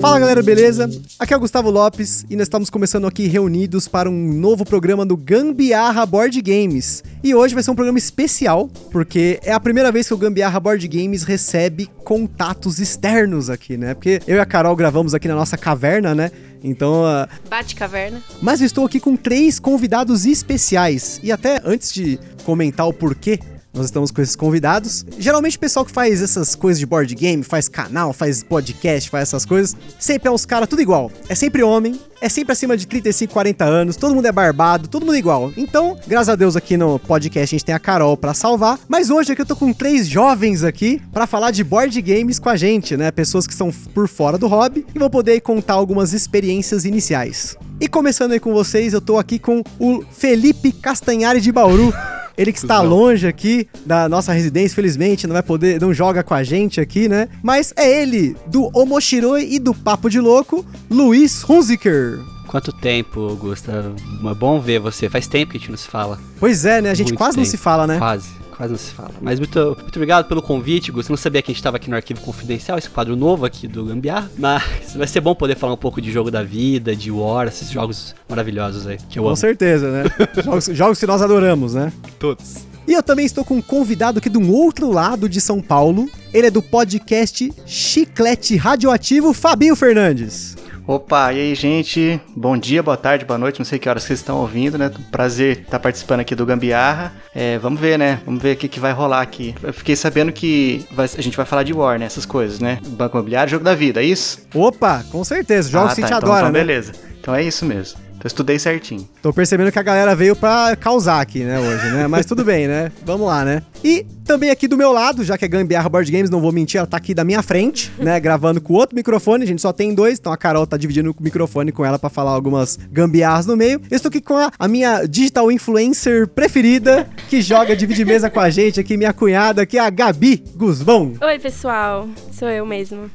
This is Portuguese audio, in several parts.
Fala galera, beleza? Aqui é o Gustavo Lopes e nós estamos começando aqui reunidos para um novo programa do Gambiarra Board Games. E hoje vai ser um programa especial, porque é a primeira vez que o Gambiarra Board Games recebe contatos externos aqui, né? Porque eu e a Carol gravamos aqui na nossa caverna, né? Então, uh, Bate caverna. mas eu estou aqui com três convidados especiais. E até antes de comentar o porquê nós estamos com esses convidados, geralmente o pessoal que faz essas coisas de board game, faz canal, faz podcast, faz essas coisas, sempre é uns caras tudo igual. É sempre homem, é sempre acima de 35, 40 anos, todo mundo é barbado, todo mundo igual. Então, graças a Deus aqui no podcast a gente tem a Carol pra salvar, mas hoje aqui eu tô com três jovens aqui pra falar de board games com a gente, né? Pessoas que estão por fora do hobby e vão poder contar algumas experiências iniciais. E começando aí com vocês, eu tô aqui com o Felipe Castanhari de Bauru. Ele que está longe aqui da nossa residência, felizmente, não vai poder, não joga com a gente aqui, né? Mas é ele, do Omoshiroi e do Papo de Louco, Luiz Hunziker. Quanto tempo, Gusta? É bom ver você. Faz tempo que a gente não se fala. Pois é, né? A gente Muito quase não tempo. se fala, né? Quase, quase não se fala. Mas muito, muito obrigado pelo convite. Eu não sabia que a gente estava aqui no Arquivo Confidencial, esse quadro novo aqui do Gambiarra. Mas vai ser bom poder falar um pouco de jogo da vida, de War, esses jogos maravilhosos aí, que eu Com amo. certeza, né? jogos, jogos que nós adoramos, né? Todos. E eu também estou com um convidado aqui do outro lado de São Paulo. Ele é do podcast Chiclete Radioativo, Fabinho Fernandes. Opa, e aí, gente? Bom dia, boa tarde, boa noite, não sei que horas vocês estão ouvindo, né? Prazer estar participando aqui do Gambiarra. É, vamos ver, né? Vamos ver o que, que vai rolar aqui. Eu fiquei sabendo que vai- a gente vai falar de War, né? Essas coisas, né? Banco Imobiliário, jogo da vida, é isso? Opa, com certeza. Jogos ah, que a tá, gente então, adora, então né? beleza. Então é isso mesmo. Então eu estudei certinho. Tô percebendo que a galera veio pra causar aqui, né, hoje, né? Mas tudo bem, né? Vamos lá, né? E também aqui do meu lado, já que é Gambiarra Board Games, não vou mentir, ela tá aqui da minha frente, né? Gravando com outro microfone, a gente só tem dois, então a Carol tá dividindo o microfone com ela pra falar algumas gambiarras no meio. Eu estou aqui com a, a minha digital influencer preferida, que joga divide mesa com a gente aqui, minha cunhada, que é a Gabi Guzmão. Oi, pessoal. Sou eu mesmo.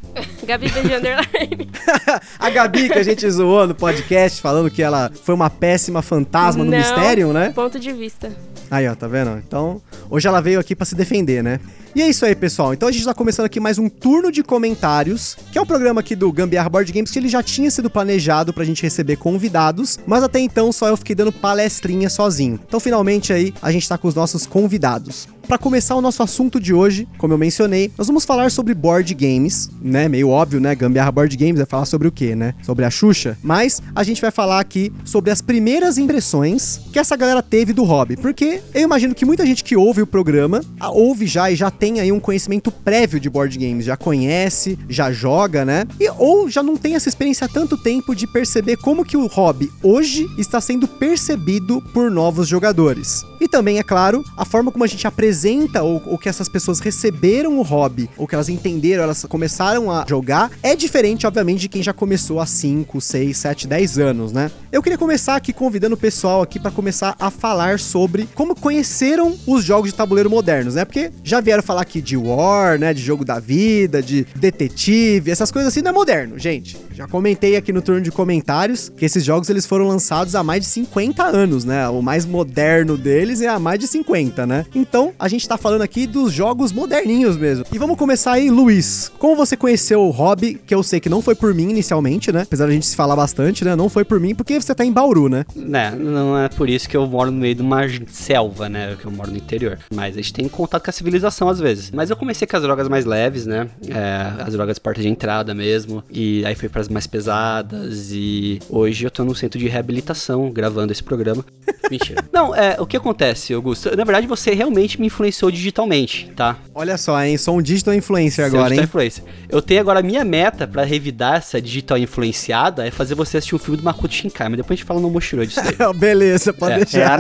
Gabi BG Underline. a Gabi que a gente zoou no podcast, falando que ela foi uma péssima fantasma no Não. mistério, né? Ponto de vista. Aí, ó, tá vendo? Então, hoje ela veio aqui pra se defender, né? E é isso aí, pessoal. Então a gente tá começando aqui mais um turno de comentários, que é um programa aqui do Gambiarra Board Games que ele já tinha sido planejado pra gente receber convidados, mas até então só eu fiquei dando palestrinha sozinho. Então, finalmente aí, a gente tá com os nossos convidados. Pra começar o nosso assunto de hoje, como eu mencionei, nós vamos falar sobre board games, né? Meio óbvio, né? Gambiarra Board Games vai falar sobre o quê, né? Sobre a Xuxa. Mas a gente vai falar aqui sobre as primeiras impressões que essa galera teve do hobby. Porque eu imagino que muita gente que ouve o programa, ouve já e já tem aí um conhecimento prévio de board games, já conhece, já joga, né? E, ou já não tem essa experiência há tanto tempo de perceber como que o hobby hoje está sendo percebido por novos jogadores. E também, é claro, a forma como a gente apresenta ou, ou que essas pessoas receberam o hobby, ou que elas entenderam, elas começaram a jogar, é diferente, obviamente, de quem já começou há 5, 6, 7, 10 anos, né? Eu queria começar aqui convidando o pessoal aqui para começar a falar sobre como conheceram os jogos de tabuleiro modernos, né? Porque já vieram falar aqui de War, né? De jogo da vida, de detetive, essas coisas assim não é moderno, gente. Já comentei aqui no turno de comentários que esses jogos eles foram lançados há mais de 50 anos, né? O mais moderno deles é há mais de 50, né? Então, a gente tá falando aqui dos jogos moderninhos mesmo. E vamos começar aí, Luiz. Como você conheceu o hobby, que eu sei que não foi por mim inicialmente, né? Apesar da gente se falar bastante, né? Não foi por mim, porque você tá em Bauru, né? Né, não é por isso que eu moro no meio de uma selva, né? Que eu moro no interior. Mas a gente tem contato com a civilização às vezes. Mas eu comecei com as drogas mais leves, né? É, as drogas porta de entrada mesmo. E aí fui pras mais pesadas. E hoje eu tô no centro de reabilitação gravando esse programa. Mentira. Não, é, o que acontece, Augusto? Na verdade, você realmente me influenciou digitalmente, tá? Olha só, hein? Sou um digital influencer Seu agora, digital hein? influencer. Eu tenho agora a minha meta pra revidar essa digital influenciada é fazer você assistir um filme do Makoto Shinkai, mas depois a gente fala no Moshiro disso daí. Beleza, pode É, É deixar.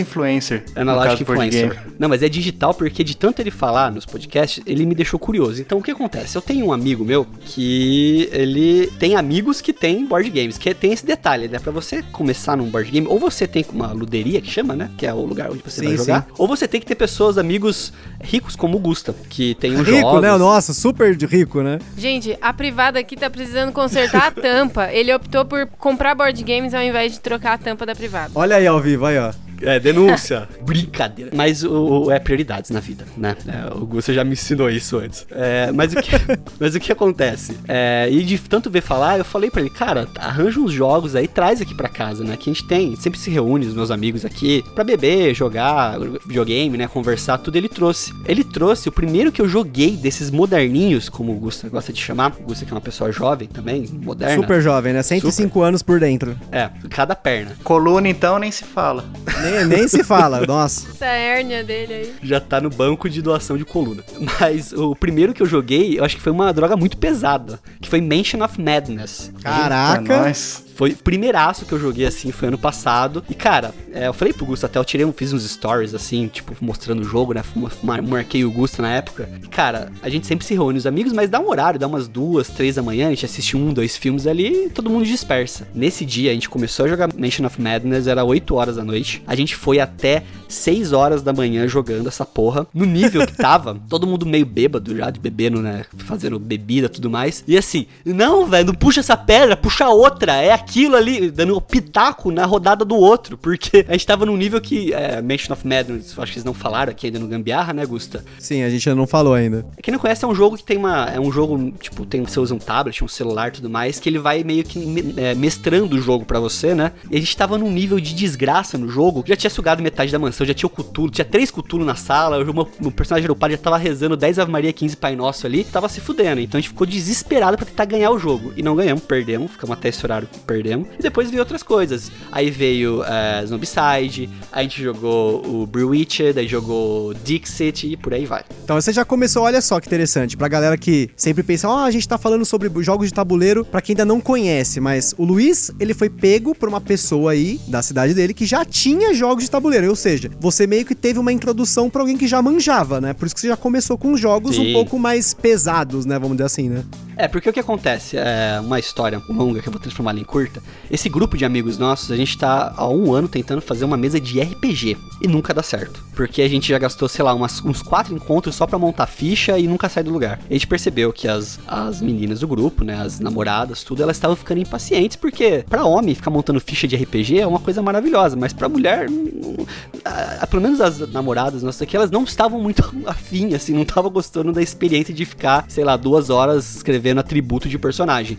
influencer. no Analógico do board influencer. Não, mas é digital porque de tanto ele falar nos podcasts, ele me deixou curioso. Então o que acontece? Eu tenho um amigo meu que ele tem amigos que tem board games, que tem esse detalhe, né? Pra você começar num board game, ou você tem uma luderia que chama, né? Que é o lugar onde você Sim, vai jogar, sim. ou você tem que ter pessoas, amigos ricos como o Gusta, que tem um Rico, jogos. né? Nossa, super de rico, né? Gente, a privada aqui tá precisando consertar a tampa. Ele optou por comprar board games ao invés de trocar a tampa da privada. Olha aí ao vivo, aí, ó. É, denúncia. Brincadeira. Mas o, o- é prioridades na vida, né? É, o Gusta já me ensinou isso antes. É, mas, o que, mas o que acontece? É, e de tanto ver falar, eu falei pra ele, cara, arranja uns jogos aí, traz aqui pra casa, né? Que a gente tem, sempre se reúne, os meus amigos aqui, pra beber, jogar videogame, né? Conversar, tudo ele trouxe. Ele trouxe o primeiro que eu joguei desses moderninhos, como o Gusta gosta de chamar. O Gusta que é uma pessoa jovem também, moderna. Super jovem, né? 105 anos por dentro. É, cada perna. Coluna, então, nem se fala. Nem, nem se fala, nossa. Essa hérnia dele aí. já tá no banco de doação de coluna. Mas o primeiro que eu joguei, eu acho que foi uma droga muito pesada, que foi Mansion of Madness. Eita, Caraca. nós. Foi o primeiraço que eu joguei assim, foi ano passado. E cara, é, eu falei pro Gusto até, eu tirei, fiz uns stories assim, tipo, mostrando o jogo, né? Mar- Marquei o Gusto na época. E cara, a gente sempre se reúne os amigos, mas dá um horário, dá umas duas, três da manhã, a gente assiste um, dois filmes ali e todo mundo dispersa. Nesse dia a gente começou a jogar Mansion of Madness, era 8 horas da noite. A gente foi até 6 horas da manhã jogando essa porra. No nível que tava, todo mundo meio bêbado já, de bebendo, né? Fazendo bebida tudo mais. E assim, não, velho, não puxa essa pedra, puxa outra. É aquilo ali, dando um pitaco na rodada do outro. Porque a gente tava num nível que. É, Mansion of Madness, acho que eles não falaram aqui ainda no Gambiarra, né, Gusta? Sim, a gente ainda não falou ainda. Quem não conhece é um jogo que tem uma. É um jogo, tipo, tem, você usa um tablet, um celular e tudo mais, que ele vai meio que me- é, mestrando o jogo pra você, né? E a gente tava num nível de desgraça no jogo, já tinha sugado metade da mansão, já tinha o Cutulo, tinha três Cutulo na sala, o meu, o personagem do padre já tava rezando 10 Ave Maria, 15 Pai Nosso ali, tava se fudendo. Então a gente ficou desesperado pra tentar ganhar o jogo. E não ganhamos, perdemos, ficamos até esse horário, perdemos. E depois veio outras coisas. Aí veio é, Zombicide, a gente jogou o Bewitched, aí jogou Dixit e por aí vai. Então você já começou, olha só que interessante, pra galera que sempre pensa, ó, a gente tá falando sobre jogos de tabuleiro pra quem ainda não conhece, mas o Luiz, ele foi pego por uma pessoa aí da cidade dele que já tinha jogos de tabuleiro, ou seja, você meio que teve uma introdução pra alguém que já manjava, né? Por isso que você já começou com jogos Sim. um pouco mais pesados, né? Vamos dizer assim, né? É, porque o que acontece? É uma história longa que eu vou transformar em curta. Esse grupo de amigos nossos, a gente tá há um ano tentando fazer uma mesa de RPG e nunca dá certo. Porque a gente já gastou, sei lá, umas- uns quatro encontros só pra montar ficha e nunca sai do lugar. A gente percebeu que as, as meninas do grupo, né, as namoradas, tudo, elas estavam ficando impacientes, porque pra homem ficar montando ficha de RPG é uma coisa maravilhosa, mas pra mulher, não- a- a- pelo menos as namoradas nossas aqui, elas não estavam muito afim, assim, não estavam gostando da experiência de ficar, sei lá, duas horas escrevendo atributo de personagem.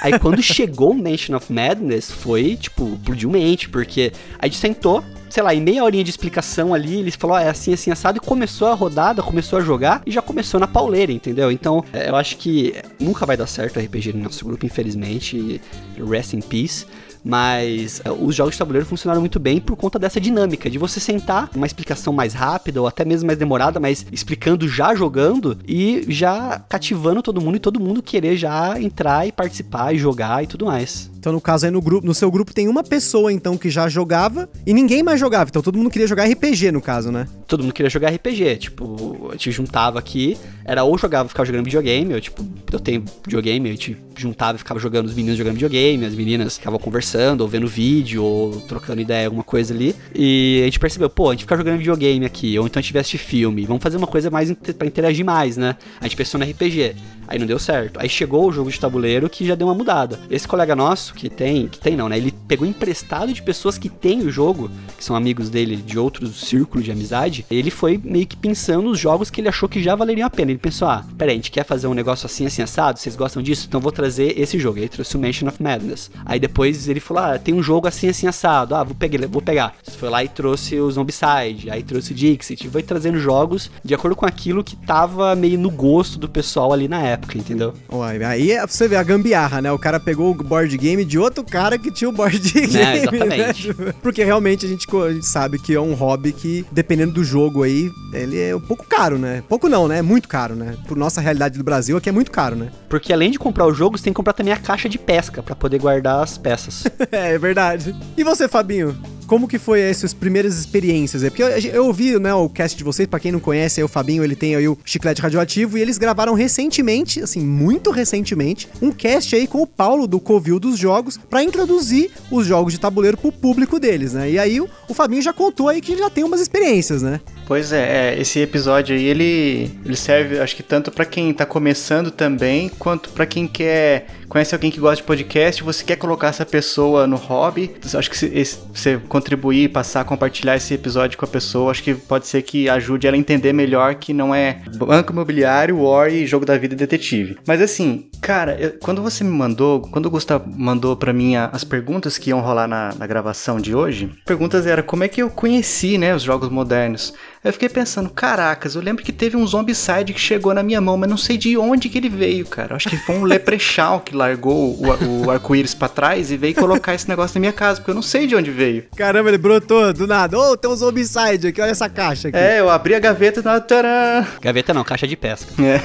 Aí quando chegou o Mansion of Madness, foi, tipo, explodiu mente, porque a gente sentou, sei lá, em meia horinha de explicação ali, eles falou, ah, é assim, assim, assado, e começou a rodada, começou a jogar, e já começou na pauleira, entendeu? Então, é, eu acho que nunca vai dar certo RPG no nosso grupo, infelizmente, rest in peace. Mas é, os jogos de tabuleiro funcionaram muito bem por conta dessa dinâmica de você sentar, uma explicação mais rápida ou até mesmo mais demorada, mas explicando já jogando e já cativando todo mundo e todo mundo querer já entrar e participar e jogar e tudo mais. Então, no caso aí, no, grupo, no seu grupo tem uma pessoa, então, que já jogava e ninguém mais jogava. Então, todo mundo queria jogar RPG, no caso, né? Todo mundo queria jogar RPG, tipo, a gente juntava aqui, era ou jogava, ficava jogando videogame, eu, tipo, eu tenho videogame, a gente juntava e ficava jogando, os meninos jogando videogame, as meninas ficavam conversando, ou vendo vídeo, ou trocando ideia, alguma coisa ali. E a gente percebeu, pô, a gente fica jogando videogame aqui, ou então a gente veste filme, vamos fazer uma coisa mais pra interagir mais, né? A gente pensou no RPG. Aí não deu certo. Aí chegou o jogo de tabuleiro que já deu uma mudada. Esse colega nosso, que tem, que tem não, né? Ele pegou emprestado de pessoas que têm o jogo, que são amigos dele de outros círculos de amizade. Ele foi meio que pensando os jogos que ele achou que já valeriam a pena. Ele pensou, ah, peraí, a gente quer fazer um negócio assim, assim, assado? Vocês gostam disso? Então vou trazer esse jogo. Aí ele trouxe o Mansion of Madness. Aí depois ele falou, ah, tem um jogo assim, assim, assado. Ah, vou pegar, vou pegar. Foi lá e trouxe o Zombicide, aí trouxe o Dixit. Foi trazendo jogos de acordo com aquilo que tava meio no gosto do pessoal ali na época, entendeu? Uai, aí é você ver a gambiarra, né? O cara pegou o board game de outro cara que tinha o board game. É, exatamente. né? Porque realmente a gente, co- a gente sabe que é um hobby que, dependendo do jogo aí, ele é um pouco caro, né? Pouco não, né? É muito caro, né? Por nossa realidade do Brasil, aqui é muito caro, né? Porque além de comprar o jogo, você tem que comprar também a caixa de pesca pra poder guardar as peças. é, é verdade. E você, Fabinho? Como que foi as suas primeiras experiências? aí? Porque eu, eu ouvi, né, o cast de vocês, pra quem não conhece, aí o Fabinho, ele tem aí o Chiclete Radioativo, e eles gravaram recentemente, assim, muito recentemente, um cast aí com o Paulo do Covil dos Jogos, pra introduzir os jogos de tabuleiro pro público deles, né? E aí o, o Fabinho já contou aí que já tem umas experiências, né? Pois é, é, esse episódio aí, ele, ele serve, acho que tanto pra quem tá começando também, quanto pra quem quer conhece alguém que gosta de podcast, você quer colocar essa pessoa no hobby, acho que se você contribuir, passar, compartilhar esse episódio com a pessoa, acho que pode ser que ajude ela a entender melhor que não é banco imobiliário, war e jogo da vida e detetive. Mas assim, cara, eu, quando você me mandou, quando o Gustavo mandou para mim as perguntas que iam rolar na, na gravação de hoje, perguntas era como é que eu conheci, né, os jogos modernos. Eu fiquei pensando, caracas, eu lembro que teve um Zombicide que chegou na minha mão, mas não sei de onde que ele veio, cara. Acho que foi um Leprechaun que largou o, o arco-íris pra trás e veio colocar esse negócio na minha casa, porque eu não sei de onde veio. Caramba, ele brotou do nada. Ô, oh, tem um Zombicide aqui, olha essa caixa aqui. É, eu abri a gaveta e na tcharam! Gaveta não, caixa de pesca. É,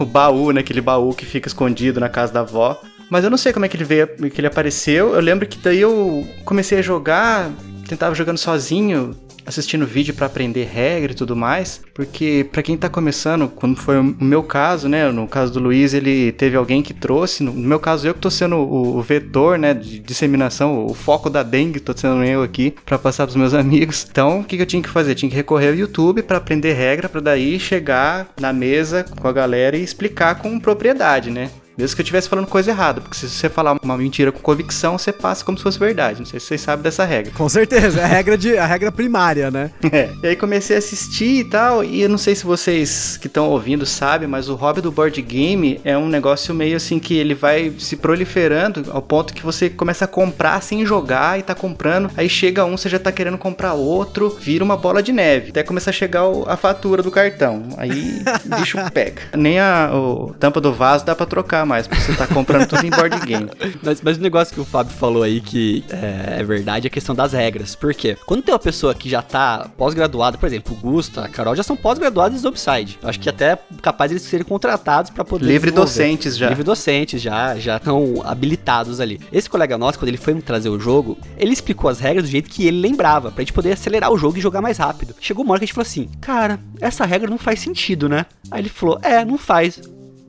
o baú, né, aquele baú que fica escondido na casa da avó. Mas eu não sei como é que ele veio, que ele apareceu. Eu lembro que daí eu comecei a jogar, tentava jogando sozinho, assistindo vídeo para aprender regra e tudo mais, porque para quem tá começando, quando foi o meu caso, né, no caso do Luiz, ele teve alguém que trouxe, no meu caso eu que tô sendo o, vetor, né, de disseminação, o foco da dengue, tô sendo eu aqui para passar pros meus amigos. Então, o que, que eu tinha que fazer? Tinha que recorrer ao YouTube para aprender regra, para daí chegar na mesa com a galera e explicar com propriedade, né? Mesmo que eu estivesse falando coisa errada, porque se você falar uma mentira com convicção, você passa como se fosse verdade. Não sei se vocês sabem dessa regra. Com certeza, é a regra, de, a regra primária, né? É. E aí comecei a assistir e tal, e eu não sei se vocês que estão ouvindo sabem, mas o hobby do board game é um negócio meio assim que ele vai se proliferando ao ponto que você começa a comprar sem jogar e tá comprando, aí chega um, você já tá querendo comprar outro, vira uma bola de neve. Até começar a chegar a fatura do cartão. Aí o bicho pega. Nem a o, tampa do vaso dá pra trocar mais, porque você tá comprando tudo em board game. Mas, mas o negócio que o Fábio falou aí que é, é, verdade é a questão das regras. Por quê? Quando tem uma pessoa que já tá pós-graduada, por exemplo, o Gusto, a Carol já são pós-graduados do Upside. Eu acho que até capaz de eles serem contratados para poder. Livre docentes já. Livre docentes já, já estão habilitados ali. Esse colega nosso, quando ele foi me trazer o jogo, ele explicou as regras do jeito que ele lembrava, pra gente poder acelerar o jogo e jogar mais rápido. Chegou uma hora que a gente falou assim: Cara, essa regra não faz sentido, né? Aí ele falou: É, não faz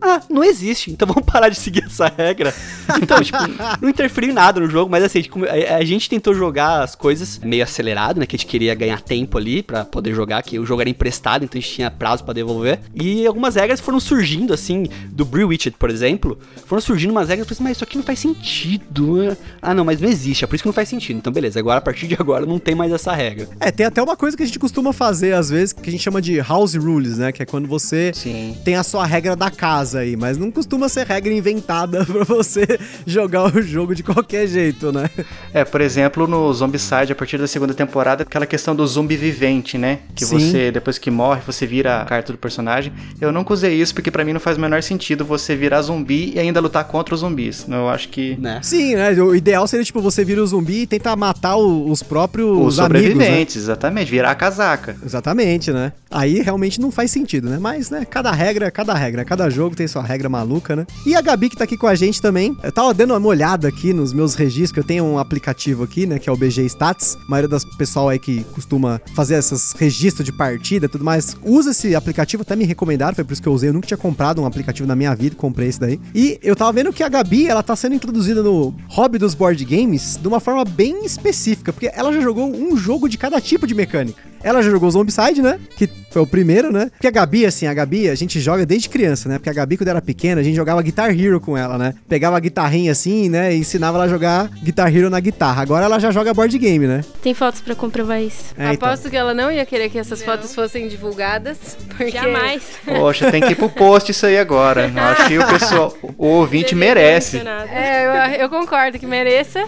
ah, não existe, então vamos parar de seguir essa regra. Então, tipo, não interferiu em nada no jogo, mas assim, a, a, gente tentou jogar as coisas meio acelerado, né? Que a gente queria ganhar tempo ali para poder jogar, que o jogo era emprestado, então a gente tinha prazo para devolver. E algumas regras foram surgindo, assim, do Brew Witched, por exemplo, foram surgindo umas regras, eu falei assim, mas isso aqui não faz sentido. Né? Ah, não, mas não existe, é por isso que não faz sentido. Então, beleza, agora a partir de agora não tem mais essa regra. É, tem até uma coisa que a gente costuma fazer, às vezes, que a gente chama de house rules, né? Que é quando você Sim. tem a sua regra da casa aí, mas mas não costuma ser regra inventada para você jogar o jogo de qualquer jeito, né? É, por exemplo, no Zombicide, a partir da segunda temporada, aquela questão do zumbi vivente, né? Que Sim. você, depois que morre, você vira a carta do personagem. Eu nunca usei isso porque para mim não faz o menor sentido você virar zumbi e ainda lutar contra os zumbis. Eu acho que. Né? Sim, né? O ideal seria, tipo, você vira o zumbi e tentar matar os próprios. Os sobreviventes, amigos, né? exatamente. Virar a casaca. Exatamente, né? Aí realmente não faz sentido, né? Mas, né, cada regra, cada regra, cada jogo tem sua regra maluca, né? E a Gabi que tá aqui com a gente também. Eu tava dando uma olhada aqui nos meus registros, que eu tenho um aplicativo aqui, né, que é o BG Stats. A maioria das pessoal aí que costuma fazer esses registros de partida e tudo mais, usa esse aplicativo, até me recomendaram, foi por isso que eu usei. Eu nunca tinha comprado um aplicativo na minha vida, comprei esse daí. E eu tava vendo que a Gabi, ela tá sendo introduzida no hobby dos board games de uma forma bem específica, porque ela já jogou um jogo de cada tipo de mecânica. Ela já jogou Zombicide, né? Que foi o primeiro, né? Porque a Gabi, assim, a Gabi, a gente joga desde criança, né? Porque a Gabi, quando era pequena, a gente jogava Guitar Hero com ela, né? Pegava a guitarrinha assim, né? E ensinava ela a jogar Guitar Hero na guitarra. Agora ela já joga board game, né? Tem fotos para comprovar isso. É, então. Aposto que ela não ia querer que essas não. fotos fossem divulgadas. Porque... Jamais. Poxa, tem que ir pro post isso aí agora. Eu acho que o pessoal, o ouvinte merece. É, eu, eu concordo que mereça.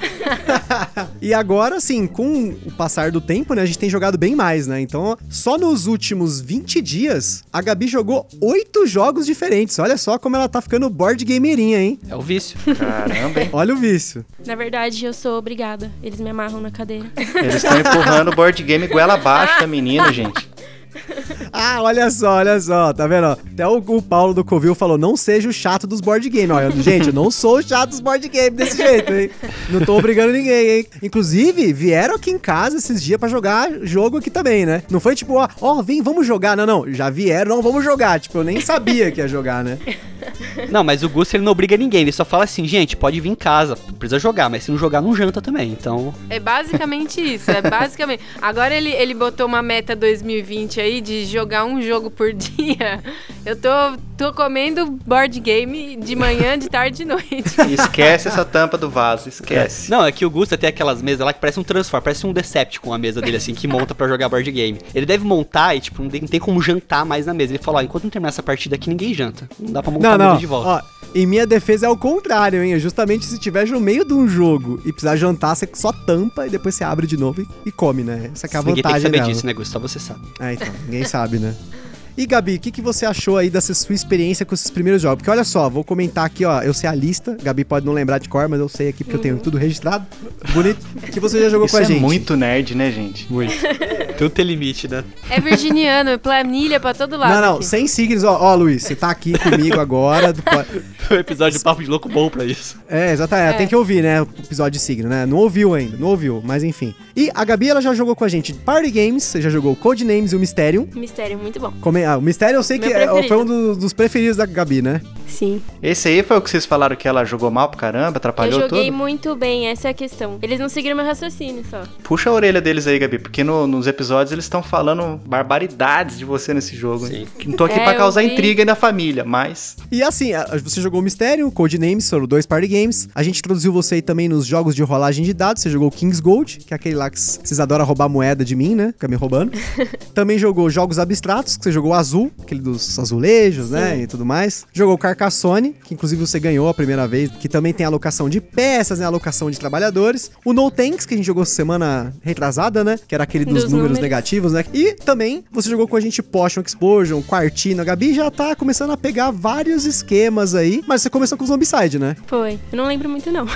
e agora, assim, com o passar do tempo, né? A gente tem jogado bem mais, né? Então, só nos últimos 20 dias, a Gabi jogou oito jogos diferentes. Olha só como ela tá ficando board gamerinha, hein? É o vício. Caramba, hein? Olha o vício. Na verdade, eu sou obrigada. Eles me amarram na cadeira. Eles estão empurrando o board game goela abaixo da menina, gente. Ah, olha só, olha só, tá vendo? Até o, o Paulo do Covil falou: não seja o chato dos board games. Olha, gente, eu não sou o chato dos board games desse jeito, hein? Não tô obrigando ninguém, hein? Inclusive, vieram aqui em casa esses dias para jogar jogo aqui também, né? Não foi tipo, ó, ó, vem, vamos jogar. Não, não, já vieram, não, vamos jogar. Tipo, eu nem sabia que ia jogar, né? Não, mas o Gusto ele não obriga ninguém, ele só fala assim, gente, pode vir em casa, precisa jogar, mas se não jogar, não janta também, então... É basicamente isso, é basicamente... Agora ele, ele botou uma meta 2020 aí de jogar jogar um jogo por dia, eu tô, tô comendo board game de manhã, de tarde e de noite. Esquece essa tampa do vaso, esquece. Não, é que o Gusta tem aquelas mesas lá que parece um Transform, parece um Decepticon a mesa dele, assim, que monta pra jogar board game. Ele deve montar e, tipo, não tem, não tem como jantar mais na mesa. Ele falou, ó, enquanto não terminar essa partida aqui, ninguém janta. Não dá pra montar Não, a mesa não. de volta. Ó, em minha defesa é o contrário, hein? É Justamente se tiver no meio de um jogo e precisar jantar, você só tampa e depois você abre de novo e, e come, né? Essa que é a ninguém tem que vantagem saber dela. disso, né, Gusta? Só você sabe. É, então, ninguém sabe, né? E Gabi, o que, que você achou aí dessa sua experiência com esses primeiros jogos? Porque olha só, vou comentar aqui, ó, eu sei a lista, Gabi pode não lembrar de cor, mas eu sei aqui porque eu tenho tudo registrado. Bonito. Que você já jogou Isso com a é gente. muito nerd, né, gente? Muito. Tudo tem limite, né? É virginiano, é planilha pra todo lado. Não, não, aqui. sem signos, ó, ó, Luiz, você tá aqui comigo agora. do- O episódio de Papo de Louco bom pra isso. É, exatamente, É. tem que ouvir, né, o episódio de signo, né? Não ouviu ainda, não ouviu, mas enfim. E a Gabi, ela já jogou com a gente Party Games, você já jogou Codenames e o Mysterium. Mistério muito bom. Come- ah, o Mysterium eu sei que Meu é- preferido. foi um dos, dos preferidos da Gabi, né? Sim. Esse aí foi o que vocês falaram que ela jogou mal pra caramba, atrapalhou eu joguei tudo? muito bem, essa é a questão. Eles não seguiram meu raciocínio só. Puxa a orelha deles aí, Gabi, porque no- nos episódios eles estão falando barbaridades de você nesse jogo. Sim. Não tô aqui É, pra causar vi. intriga aí na família, mas. E assim, você jogou o Mysterium, Codenames, foram dois party games. A gente introduziu você aí também nos jogos de rolagem de dados. Você jogou King's Gold, que é aquele lá que vocês adoram roubar moeda de mim, né? Fica me roubando. também jogou jogos abstratos, que você jogou Azul, aquele dos azulejos, né? E tudo mais. Jogou Carcassonne, que inclusive você ganhou a primeira vez, que também tem alocação de peças, né? Alocação de trabalhadores. O No Tanks, que a gente jogou semana retrasada, né? Que era aquele dos, Dos números, números. negativos, né? E também você jogou com a gente Potion Explosion, Quartino. A Gabi já tá começando a pegar vários esquemas aí. Mas você começou com o Zombicide, né? Foi. Eu não lembro muito, não.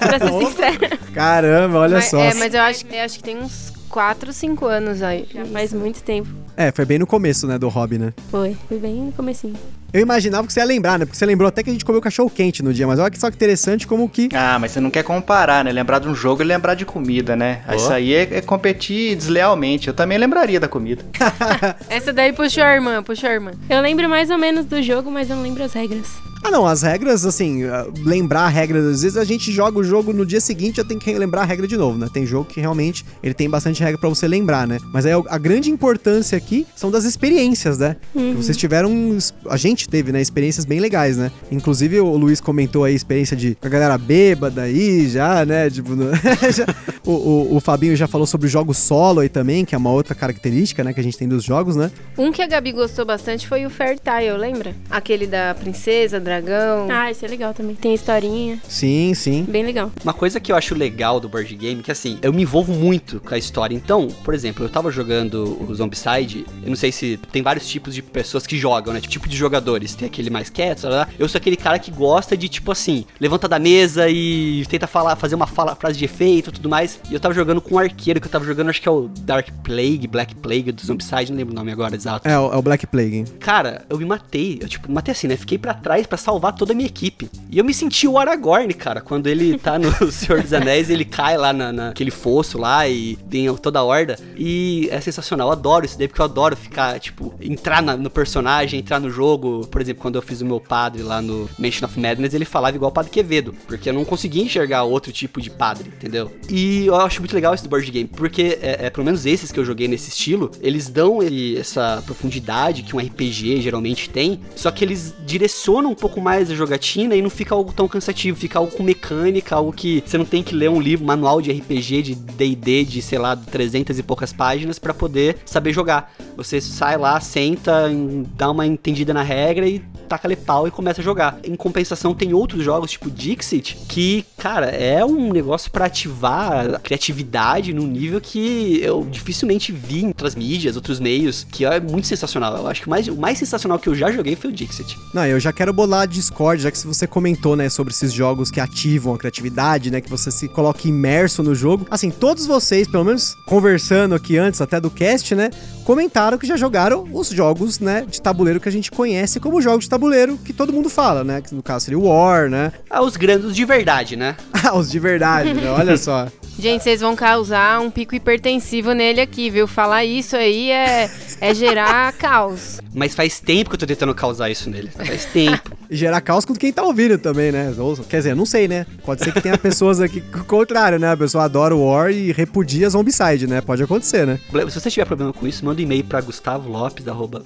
pra ser sincera. Caramba, olha Mas- só. É, mas eu acho, eu acho que tem uns 4, 5 anos aí. Já faz muito tempo. É, foi bem no começo, né, do hobby, né? Foi. Foi bem no comecinho. Eu imaginava que você ia lembrar, né? Porque você lembrou até que a gente comeu cachorro quente no dia. Mas olha que só que interessante como que... Ah, mas você não quer comparar, né? Lembrar de um jogo e lembrar de comida, né? Ó. Isso aí é, é competir deslealmente. Eu também lembraria da comida. Essa daí puxou a irmã, puxou a irmã. Eu lembro mais ou menos do jogo, mas eu não lembro as regras. Ah, não, as regras, assim, ah, lembrar a regra, às vezes a gente joga o jogo no dia seguinte já tem que lembrar a regra de novo, né? Tem jogo que realmente ele tem bastante regra pra você lembrar, né? Mas aí a grande importância aqui são das experiências, né? Que Vocês tiveram, a gente teve, né, experiências bem legais, né? Inclusive o Luiz comentou aí a experiência de a galera bêbada aí já, né? Tipo, no- já- o, o, o Fabinho já falou sobre jogos solo aí também, que é uma outra característica, né, que a gente tem dos jogos, né? Um que a Gabi gostou bastante foi o Fair Tile, lembra? Aquele da princesa, dragão. Ah, esse é legal também. Tem historinha. Sim, sim. Bem legal. Uma coisa que eu acho legal do board game, que assim, eu me envolvo muito com a história. Então, por exemplo, eu tava jogando o Zombicide, eu não sei se tem vários tipos de pessoas que jogam, né? Tipo de jogadores. Tem aquele mais quieto, lá, lá. eu sou aquele cara que gosta de, tipo assim, levanta da mesa e tenta falar, fazer uma fala, frase de efeito e tudo mais. E eu tava jogando com um arqueiro que eu tava jogando, acho que é o Dark Plague, Black Plague do Zombicide, não lembro o nome agora exato. É, é o Black Plague. Cara, eu me matei. Eu, tipo, matei assim, né? Fiquei pra trás pra salvar toda a minha equipe. E eu me senti o Aragorn, cara, quando ele tá no Senhor dos Anéis, ele cai lá na, naquele fosso lá e tem toda a horda. E é sensacional. Eu adoro isso daí, porque eu adoro ficar, tipo, entrar na- no personagem, entrar no jogo. Por exemplo, quando eu fiz o meu padre lá no Mansion of Madness, ele falava igual o Padre Quevedo, porque eu não conseguia enxergar outro tipo de padre, entendeu? E eu acho muito legal esse board game, porque é, é, pelo menos esses que eu joguei nesse estilo, eles dão ele, essa profundidade que um RPG geralmente tem, só que eles direcionam um pouco mais a jogatina e não fica algo tão cansativo, fica algo com mecânica, algo que você não tem que ler um livro, manual de RPG, de D&D, de, sei lá, 300 e poucas páginas pra poder saber jogar. Você sai lá, senta, dá uma entendida na regra e taca-lhe pau e começa a jogar. Em compensação, tem outros jogos, tipo Dixit, que, cara, é um negócio pra ativar a criatividade num nível que eu dificilmente vi em outras mídias, outros meios, que é muito sensacional. Eu acho que o mais, o mais sensacional que eu já joguei foi o Dixit. Não, eu já quero bolar a Discord, já que você comentou, né, sobre esses jogos que ativam a criatividade, né, que você se coloca imerso no jogo. Assim, todos vocês, pelo menos conversando aqui antes até do cast, né, comentaram que já jogaram os jogos, né, de tabuleiro que a gente conhece como jogos de tabuleiro que todo mundo fala, né, que no caso seria o War, né? Ah, os grandes de verdade, né? Ah, os de verdade, né? Olha só. Gente, vocês vão causar um pico hipertensivo nele aqui, viu? Falar isso aí é, é gerar caos. Mas faz tempo que eu tô tentando causar isso nele. Faz tempo. E gerar caos com quem tá ouvindo também, né? Ou, quer dizer, não sei, né? Pode ser que tenha pessoas aqui com o contrário, né? A pessoa adora o War e repudia Zombicide, né? Pode acontecer, né? Se você tiver problema com isso, manda um e-mail pra Gustavo Lopes, arroba.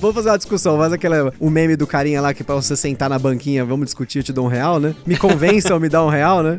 Vamos fazer uma discussão, faz aquela, o meme do carinha lá que pra você sentar na banquinha, vamos discutir, eu te dou um real, né? Me convença ou me dá um real, né?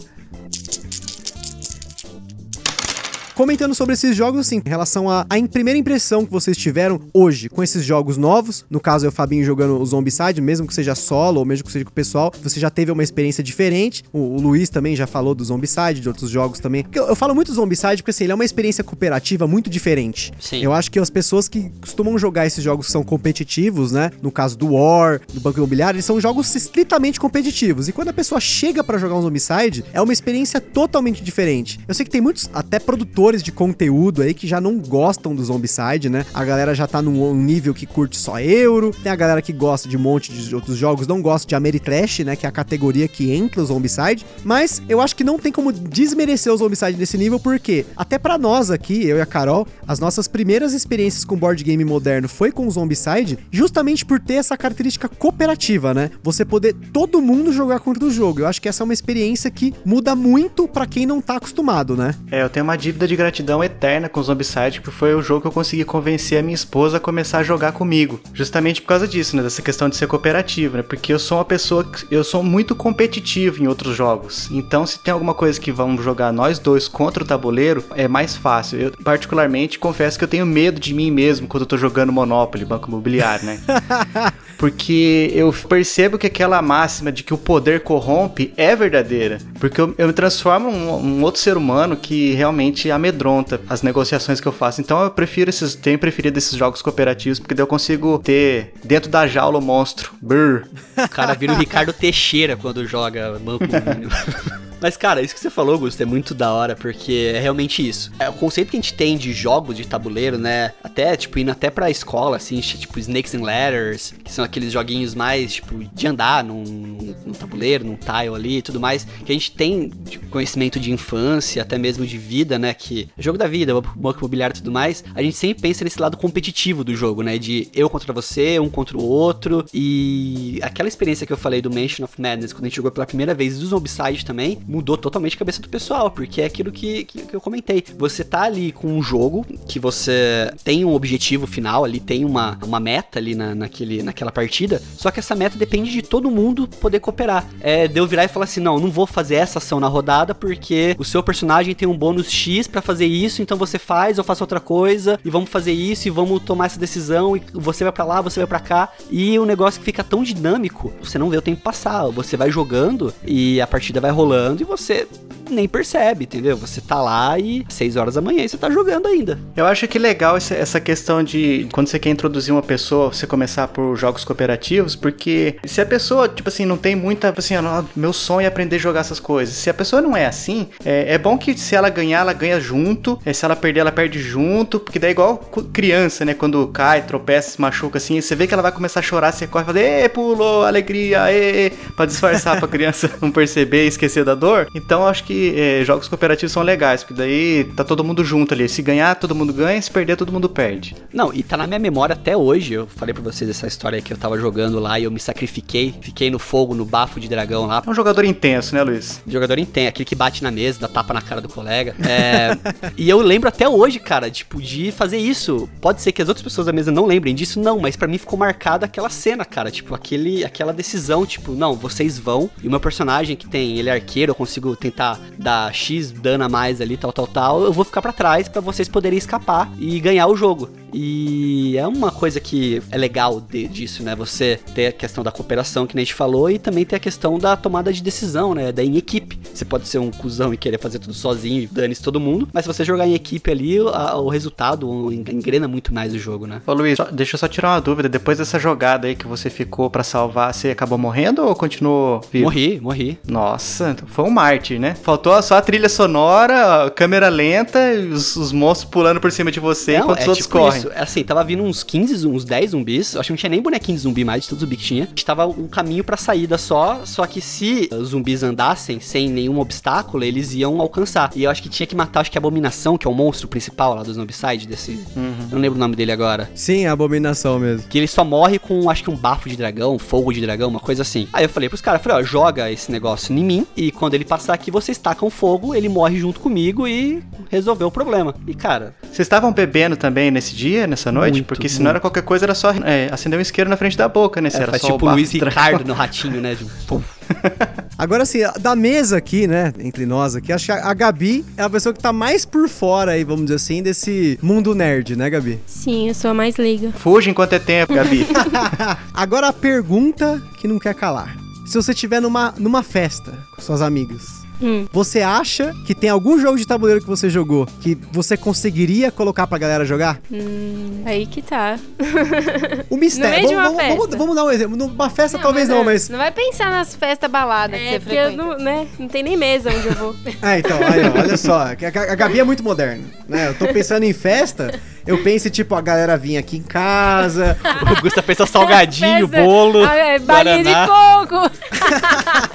Comentando sobre esses jogos, assim, em relação à primeira impressão que vocês tiveram hoje com esses jogos novos. No caso, é o Fabinho jogando o Zombicide, mesmo que seja solo ou mesmo que seja com o pessoal, você já teve uma experiência diferente. O, o Luiz também já falou do Zombicide, de outros jogos também. Eu, eu, falo muito do Zombicide porque, assim, ele é uma experiência cooperativa muito diferente. Sim. Eu acho que as pessoas que costumam jogar esses jogos que são competitivos, né? No caso do War, do Banco Imobiliário, eles são jogos estritamente competitivos. E quando a pessoa chega para jogar um Zombicide, é uma experiência totalmente diferente. Eu sei que tem muitos, até produtores de conteúdo aí que já não gostam do Zombicide, né? A galera já tá num nível que curte só euro, tem a galera que gosta de um monte de outros jogos, não gosta de Ameritrash, né? Que é a categoria que entra o Zombicide. Mas eu acho que não tem como desmerecer o Zombicide nesse nível, porque até para nós aqui, eu e a Carol, as nossas primeiras experiências com board game moderno foi com o Zombicide, justamente por ter essa característica cooperativa, né? Você poder todo mundo jogar contra o jogo. Eu acho que essa é uma experiência que muda muito para quem não tá acostumado, né? É, eu tenho uma dívida de de gratidão eterna com Zombicide, porque foi o jogo que eu consegui convencer a minha esposa a começar a jogar comigo. Justamente por causa disso, né? Dessa questão de ser cooperativo, né? Porque eu sou uma pessoa que eu sou muito competitivo em outros jogos. Então, se tem alguma coisa que vamos jogar nós dois contra o tabuleiro, é mais fácil. Eu, particularmente, confesso que eu tenho medo de mim mesmo quando eu tô jogando Monopoly, Banco Imobiliário, né? porque eu percebo que aquela máxima de que o poder corrompe é verdadeira. Porque eu, eu me transformo em um, um outro ser humano que realmente amedronta as negociações que eu faço. Então eu prefiro esses, tenho preferido esses jogos cooperativos, porque daí eu consigo ter dentro da jaula o monstro. Brrr. O cara vira o Ricardo Teixeira quando joga Banco Mas, cara, isso que você falou, Gusto, é muito da hora, porque é realmente isso. É, o conceito que a gente tem de jogos de tabuleiro, né? Até, tipo, indo até pra escola, assim, tipo Snakes and Ladders, que são aqueles joguinhos mais, tipo, de andar num, num tabuleiro, num tile ali e tudo mais, que a gente tem de conhecimento de infância, até mesmo de vida, né? Que é jogo da vida, banco imobiliário e tudo mais, a gente sempre pensa nesse lado competitivo do jogo, né? De eu contra você, um contra o outro. E aquela experiência que eu falei do Mansion of Madness, quando a gente jogou pela primeira vez do Zombicide também, mudou totalmente a cabeça do pessoal, porque é aquilo que, que, que, eu comentei. Você tá ali com um jogo que você tem um objetivo final ali, tem uma, uma meta ali na, naquele, naquela partida, só que essa meta depende de todo mundo poder cooperar. É de eu virar e falar assim: não, não vou fazer essa ação na rodada porque o seu personagem tem um bônus X para fazer isso, então você faz, eu faço outra coisa, e vamos fazer isso, e vamos tomar essa decisão, e você vai para lá, você vai para cá, e o negócio que fica tão dinâmico, você não vê o tempo passar, você vai jogando e a partida vai rolando e você nem percebe, entendeu? Você tá lá e 6 horas da manhã e você tá jogando ainda. Eu acho que legal essa questão de quando você quer introduzir uma pessoa, você começar por jogos cooperativos, porque se a pessoa, tipo assim, não tem muita, tipo assim, ah, meu sonho é aprender a jogar essas coisas. Se a pessoa não é assim, é, é bom que se ela ganhar, ela ganha junto, é, se ela perder, ela perde junto, porque daí é igual criança, né? Quando cai, tropeça, se machuca assim, você vê que ela vai começar a chorar, você corre e fala, ê, pulou, alegria, ê, pra disfarçar pra criança não perceber e esquecer da dor. Então acho que é, jogos cooperativos são legais, porque daí tá todo mundo junto ali. Se ganhar, todo mundo ganha, se perder, todo mundo perde. Não, e tá na minha memória até hoje. Eu falei pra vocês essa história que eu tava jogando lá e eu me sacrifiquei, fiquei no fogo, no bafo de dragão lá. É um jogador intenso, né, Luiz? Jogador intenso, aquele que bate na mesa, dá tapa na cara do colega. É, e eu lembro até hoje, cara, tipo, de fazer isso. Pode ser que as outras pessoas da mesa não lembrem disso, não, mas para mim ficou marcada aquela cena, cara. Tipo, aquele, aquela decisão, tipo, não, vocês vão. E o meu personagem que tem, ele é arqueiro, consigo tentar dar X dano a mais ali, tal, tal, tal. Eu vou ficar para trás para vocês poderem escapar e ganhar o jogo. E é uma coisa que é legal de, disso, né? Você ter a questão da cooperação, que nem a gente falou, e também ter a questão da tomada de decisão, né? Da em equipe. Você pode ser um cuzão e querer fazer tudo sozinho e dane-se todo mundo, mas se você jogar em equipe ali, a, o resultado engrena muito mais o jogo, né? Ô Luiz, só, deixa eu só tirar uma dúvida. Depois dessa jogada aí que você ficou para salvar, você acabou morrendo ou continuou vivo? Morri, morri. Nossa, foi um mártir, né? Faltou só a trilha sonora, câmera lenta, os, os monstros pulando por cima de você Não, enquanto é os outros tipo correm. Isso, é assim, tava vindo uns 15, zu- uns 10 zumbis. Eu acho que não tinha nem bonequinho de zumbi mais, de todos os zumbi que tinha. A gente tava um caminho pra saída só, só que se os zumbis andassem sem nenhum obstáculo, eles iam alcançar. E eu acho que tinha que matar, acho que a Abominação, que é o monstro principal lá do Zombicide, desse... Uhum. Eu não lembro o nome dele agora. Sim, abominação mesmo. Que ele só morre com, acho que um bafo de dragão, fogo de dragão, uma coisa assim. Aí eu falei pros caras, falei, ó, joga esse negócio em mim, e quando ele passar aqui, vocês tacam fogo, ele morre junto comigo e resolveu o problema. E, cara, Vocês estavam bebendo também nesse dia, nessa noite? Muito, Porque se não era qualquer coisa, era só é, acender um isqueiro na frente da boca, né? Se é, era faz só tipo o Luiz. Ricardo no ratinho, né? de-. Agora, assim, da mesa aqui, né, entre nós aqui, acho que a Gabi é a pessoa que tá mais por fora aí, vamos dizer assim, desse mundo nerd, né, Gabi? Sim, eu sou a mais leiga. Fuja enquanto é tempo, Gabi. Agora a pergunta que não quer calar. Se você estiver numa, numa festa com suas amigas, Hum. você acha que tem algum jogo de tabuleiro que você jogou que você conseguiria colocar pra galera jogar? Hum, aí que tá. O mistério. meio de vamos, uma vamos- vamos- festa. vamos dar um exemplo. Numa festa talvez não, mas. Não vai pensar nas festas baladas que É você porque eu frequenta. não, né, não tem nem mesa onde eu vou. É, então, aí, ó, olha só. que A, a Gabi é muito moderna, né? Eu tô pensando em festa, eu penso, tipo, a galera vir aqui em casa. O Gusta pensa salgadinho, Festa- bolo, Ah, é, balinha guaraná. de coco.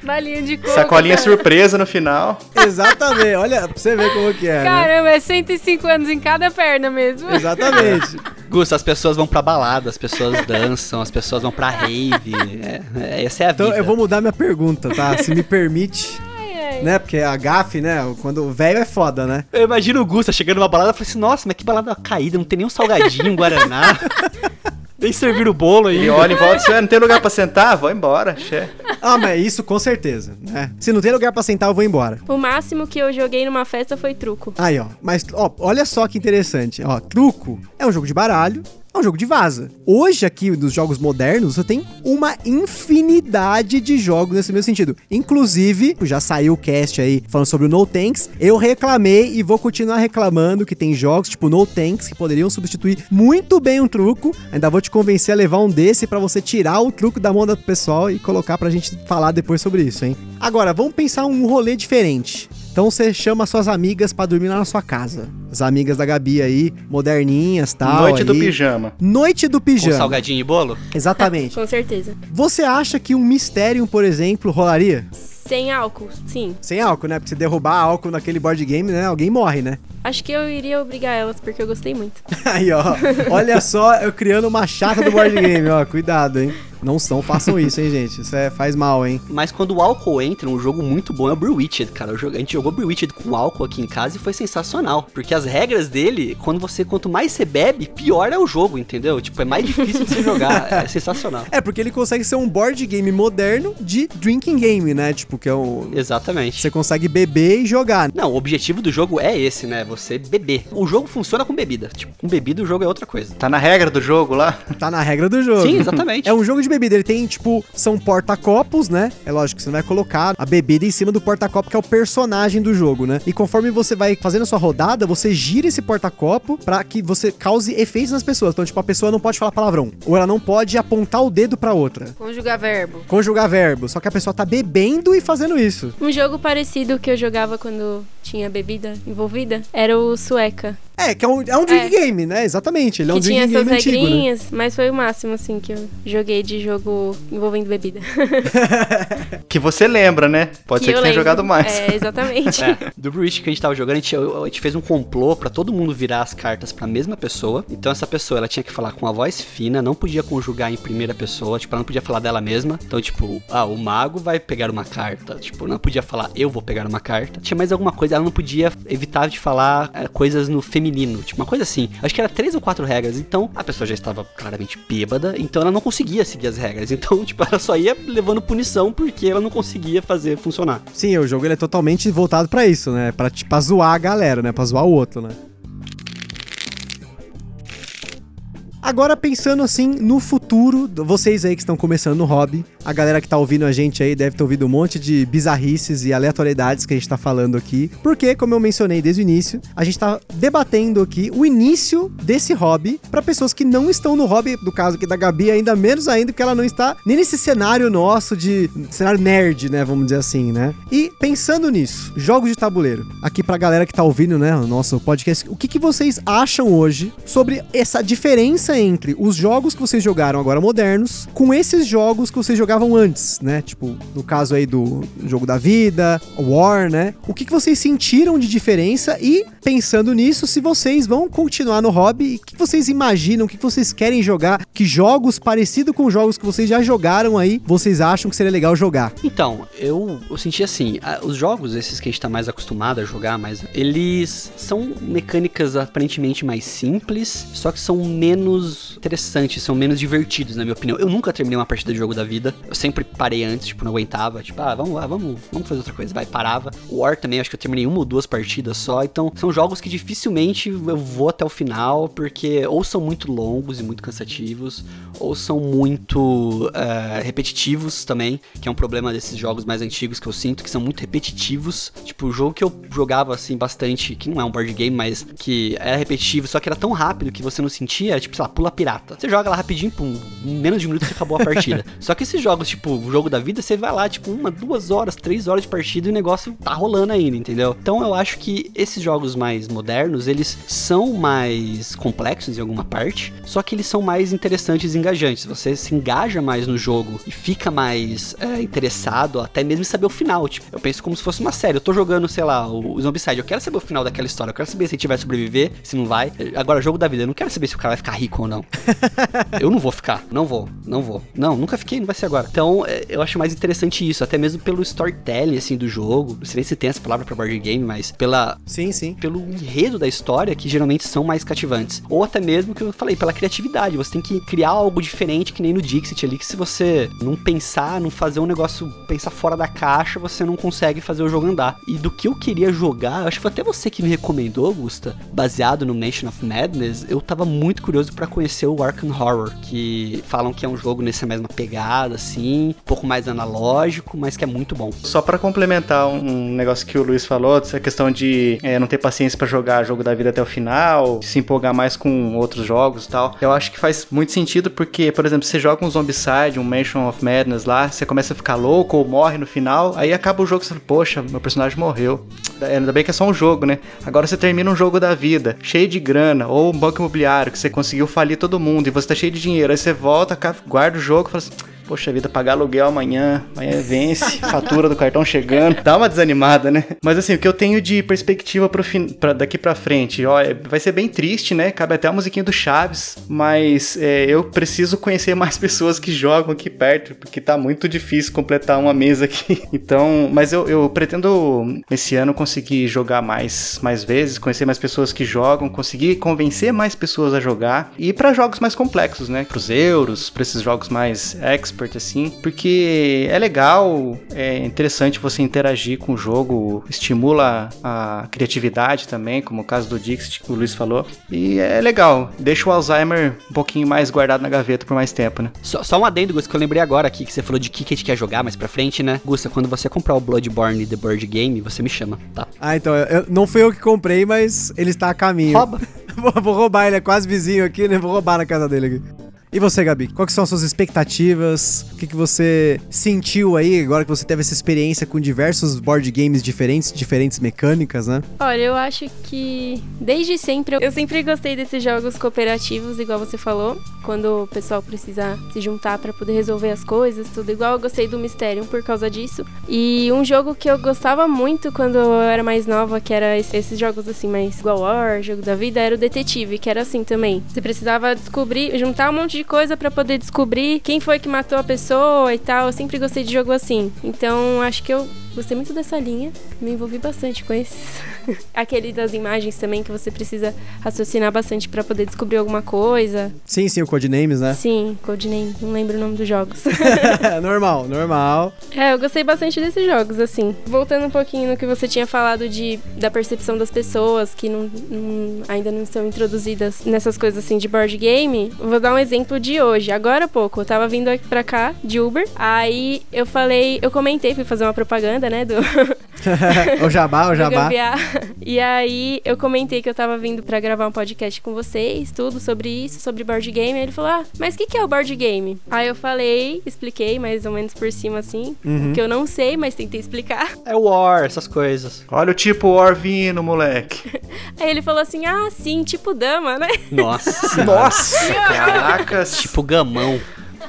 balinha de coco. Sacolinha cara. surpresa no final. Exatamente. Olha, pra você ver como que é. Né? Caramba, é 105 anos em cada perna mesmo. Exatamente. Gusta, as pessoas vão pra balada, as pessoas dançam, as pessoas vão pra rave. É, é, essa é a vida. Então eu vou mudar minha pergunta, tá? Se me permite. Né? Porque a gafe, né? Quando o velho é foda, né? Eu imagino o Gusta chegando numa balada e falando assim, nossa, mas que balada caída, não tem nem um salgadinho, um guaraná. nem servir o bolo aí. E olha em volta, você não tem lugar pra sentar? Vou embora, che. Ah, mas isso com certeza, né? Se não tem lugar pra sentar, eu vou embora. O máximo que eu joguei numa festa foi truco. Aí, ó. Mas, ó, olha só que interessante. Ó, truco é um jogo de baralho, é um jogo de vaza. Hoje, aqui, dos jogos modernos, você tem uma infinidade de jogos nesse mesmo sentido. Inclusive, já saiu o cast aí falando sobre o No Tanks. Eu reclamei e vou continuar reclamando que tem jogos tipo No Tanks que poderiam substituir muito bem um truco. Ainda vou te convencer a levar um desse pra você tirar o truco da mão do pessoal e colocar pra gente falar depois sobre isso, hein? Agora, vamos pensar um rolê diferente. Então você chama suas amigas pra dormir lá na sua casa. As amigas da Gabi aí, moderninhas, tal. Noite do aí. pijama. Noite do Com pijama. salgadinho e bolo? Exatamente. Com certeza. Você acha que um mistério, por exemplo, rolaria? Sem álcool, sim. Sem álcool, né? Porque se derrubar álcool naquele board game, né? Alguém morre, né? Acho que eu iria obrigar elas, porque eu gostei muito. Aí, ó. Olha só, eu criando uma chata do board game, ó. Cuidado, hein? Não são, façam isso, hein, gente? Isso é, faz mal, hein? Mas quando o álcool entra, um jogo muito bom é o Bewitched, cara. A gente jogou Bewitched com álcool aqui em casa e foi sensacional. Porque as regras dele, quando você, quanto mais você bebe, pior é o jogo, entendeu? Tipo, é mais difícil de você jogar. É sensacional. É, porque ele consegue ser um board game moderno de drinking game, né? Tipo, que é um. Exatamente. Você consegue beber e jogar. Não, o objetivo do jogo é esse, né? Você beber. O jogo funciona com bebida. Tipo, com bebida o jogo é outra coisa. Tá na regra do jogo lá? Tá na regra do jogo. Sim, exatamente. É um jogo de bebida. Ele tem, tipo, são porta-copos, né? É lógico que você não vai colocar a bebida em cima do porta-copo, que é o personagem do jogo, né? E conforme você vai fazendo a sua rodada, você gira esse porta-copo pra que você cause efeitos nas pessoas. Então, tipo, a pessoa não pode falar palavrão. Ou ela não pode apontar o dedo pra outra. Conjugar verbo. Conjugar verbo. Só que a pessoa tá bebendo e fazendo isso. Um jogo parecido que eu jogava quando tinha bebida envolvida era o Sueca. É, que é um, é um drink É. game, né? Exatamente. Ele é um que tinha drink essas game antigo, né? regrinhas, mas foi o máximo, assim, que eu joguei de jogo envolvendo bebida. Que você lembra, né? Pode ser que tenha lembro. jogado mais. É, exatamente. É, do Breach que a gente tava jogando, a gente, a gente fez um complô pra todo mundo virar as cartas pra mesma pessoa. Então essa pessoa, ela tinha que falar com a voz fina, não podia conjugar em primeira pessoa, tipo, ela não podia falar dela mesma. Então, tipo, ah, o mago vai pegar uma carta. Tipo, não podia falar eu vou pegar uma carta. Tinha mais alguma coisa, ela não podia evitar de falar é, coisas no feminino, tipo, uma coisa assim. Acho que era três ou quatro regras. Então, a pessoa já estava claramente bêbada, então ela não conseguia seguir as regras. Então, tipo, ela só ia levando punição porque ela não conseguia fazer funcionar. Sim, o jogo ele é totalmente voltado pra isso, né? Pra, tipo, pra zoar a galera, né? Pra zoar o outro, né? Agora pensando assim no futuro, vocês aí que estão começando no hobby, a galera que tá ouvindo a gente aí deve ter ouvido um monte de bizarrices e aleatoriedades que a gente tá falando aqui, porque como eu mencionei desde o início, a gente tá debatendo aqui o início desse hobby para pessoas que não estão no hobby, no caso aqui da Gabi ainda menos ainda que ela não está nem nesse cenário nosso de cenário nerd, né, vamos dizer assim, né? E pensando nisso, jogos de tabuleiro, aqui pra galera que tá ouvindo, né, o nosso podcast, o que que vocês acham hoje sobre essa diferença entre os jogos que vocês jogaram agora modernos com esses jogos que vocês jogavam antes, né? Tipo, no caso aí do jogo da vida, War, né? O que, que vocês sentiram de diferença e, pensando nisso, se vocês vão continuar no hobby, o que vocês imaginam, o que vocês querem jogar, que jogos parecidos com jogos que vocês já jogaram aí, vocês acham que seria legal jogar? Então, eu, eu senti assim, os jogos, esses que a gente tá mais acostumado a jogar, mas eles são mecânicas aparentemente mais simples, só que são menos interessantes, são menos divertidos, na minha opinião. Eu nunca terminei uma partida de jogo da vida, eu sempre parei antes, tipo, não aguentava, tipo, ah, vamos lá, vamos, vamos fazer outra coisa, vai, parava. War também, acho que eu terminei uma ou duas partidas só, então são jogos que dificilmente eu vou até o final, porque ou são muito longos e muito cansativos, ou são muito eh, repetitivos também, que é um problema desses jogos mais antigos que eu sinto, que são muito repetitivos. Tipo, o jogo que eu jogava assim bastante, que não é um board game, mas que era repetitivo, só que era tão rápido que você não sentia, tipo, sei lá, pula pirata. Você joga lá rapidinho, pum, em menos de um minuto você acabou a partida. só que esses jogos, tipo, o jogo da vida, você vai lá, tipo, uma, duas horas, três horas de partida e o negócio tá rolando ainda, entendeu? Então eu acho que esses jogos mais modernos, eles são mais complexos em alguma parte, só que eles são mais interessantes e engajantes. Você se engaja mais no jogo e fica mais é, interessado, até mesmo em saber o final. Tipo, eu penso como se fosse uma série. Eu tô jogando, sei lá, o, o Zombicide. Eu quero saber o final daquela história. Eu quero saber se ele vai sobreviver, se não vai. Agora, jogo da vida, eu não quero saber se o cara vai ficar rico ou não. eu não vou ficar. Não vou. Não vou. Não, nunca fiquei, não vai ser agora. Então, é, eu acho mais interessante isso, até mesmo pelo storytelling, assim, do jogo. Não sei nem se tem essa palavra pra board game, mas pela Sim, sim. pelo enredo da história, que geralmente são mais cativantes. Ou até mesmo, que eu falei, pela criatividade. Você tem que criar algo diferente, que nem no Dixit ali, que se você não pensar, não fazer um negócio, pensar fora da caixa, você não consegue fazer o jogo andar. E do que eu queria jogar, acho que foi até você que me recomendou, Augusta, baseado no Nation of Madness, eu tava muito curioso pra conhecer o Arkham Horror, que falam que é um jogo nessa mesma pegada, assim, um pouco mais analógico, mas que é muito bom. Só pra complementar um negócio que o Luiz falou, essa questão de é, não ter paciência pra jogar jogo da vida até o final, se empolgar mais com outros jogos e tal. Eu acho que faz muito sentido porque, por exemplo, você joga um Zombicide, um Mansion of Madness lá, você começa a ficar louco ou morre no final, aí acaba o jogo e você fala, poxa, meu personagem morreu. Ainda bem que é só um jogo, né? Agora você termina um jogo da vida, cheio de grana, ou um banco imobiliário, que você conseguiu falir todo mundo e você tá cheio de dinheiro, aí você volta, guarda o jogo e fala assim. Poxa vida, pagar aluguel amanhã, amanhã vence, fatura do cartão chegando, dá uma desanimada, né? Mas assim, o que eu tenho de perspectiva pro fin... pra daqui pra frente, ó, é- vai ser bem triste, né? Cabe até a musiquinha do Chaves, mas é, eu preciso conhecer mais pessoas que jogam aqui perto, porque tá muito difícil completar uma mesa aqui. Então, mas eu, eu pretendo esse ano conseguir jogar mais, mais vezes, conhecer mais pessoas que jogam, conseguir convencer mais pessoas a jogar e para jogos mais complexos, né? Pros euros, pra esses jogos mais expert assim, porque é legal, é interessante você interagir com o jogo, estimula a criatividade também, como o caso do Dixit que o Luiz falou, e é legal, deixa o Alzheimer um pouquinho mais guardado na gaveta por mais tempo, né? Só, só um adendo, Gus, que eu lembrei agora aqui, que você falou de que que a gente quer jogar mais pra frente, né? Gusta, quando você comprar o Bloodborne The Board Game, você me chama, tá? Ah, então, eu- eu- não fui eu que comprei, mas ele está a caminho. Rouba. vou, vou roubar, ele é quase vizinho aqui, né? Vou roubar na casa dele aqui. E você, Gabi? Quais são as suas expectativas? O que, que você sentiu aí, agora que você teve essa experiência com diversos board games diferentes, diferentes mecânicas, né? Olha, eu acho que desde sempre eu sempre gostei desses jogos cooperativos, igual você falou, quando o pessoal precisa se juntar pra poder resolver as coisas, tudo igual. Eu gostei do Mysterium por causa disso. E um jogo que eu gostava muito quando eu era mais nova, que era esse- esses jogos assim, mais igual War, jogo da vida, era o Detetive, que era assim também. Você precisava descobrir, juntar um monte de coisa pra poder descobrir quem foi que matou a pessoa e tal. Eu sempre gostei de jogo assim. Então, acho que eu Gostei muito dessa linha, me envolvi bastante com esse. Aquele das imagens também, que você precisa raciocinar bastante para poder descobrir alguma coisa. Sim, sim, o Codenames, né? Sim, Codename, não lembro o nome dos jogos. normal, normal. É, eu gostei bastante desses jogos, assim. Voltando um pouquinho no que você tinha falado de, da percepção das pessoas que não, não, ainda não estão introduzidas nessas coisas assim de board game, vou dar um exemplo de hoje. Agora há pouco, eu tava vindo aqui pra cá de Uber, aí eu falei, eu comentei, fui fazer uma propaganda, né, do, o jabá, o jabá. E aí eu comentei que eu tava vindo pra gravar um podcast com vocês, tudo sobre isso, sobre board game. Aí ele falou: Ah, mas o que, que é o board game? Aí eu falei, expliquei mais ou menos por cima assim, Uhum. que eu não sei, mas tentei explicar. É War, essas coisas. Olha o tipo Orvino, moleque. Aí ele falou assim: Ah, sim, tipo dama, né? Nossa. Nossa, caracas. tipo gamão.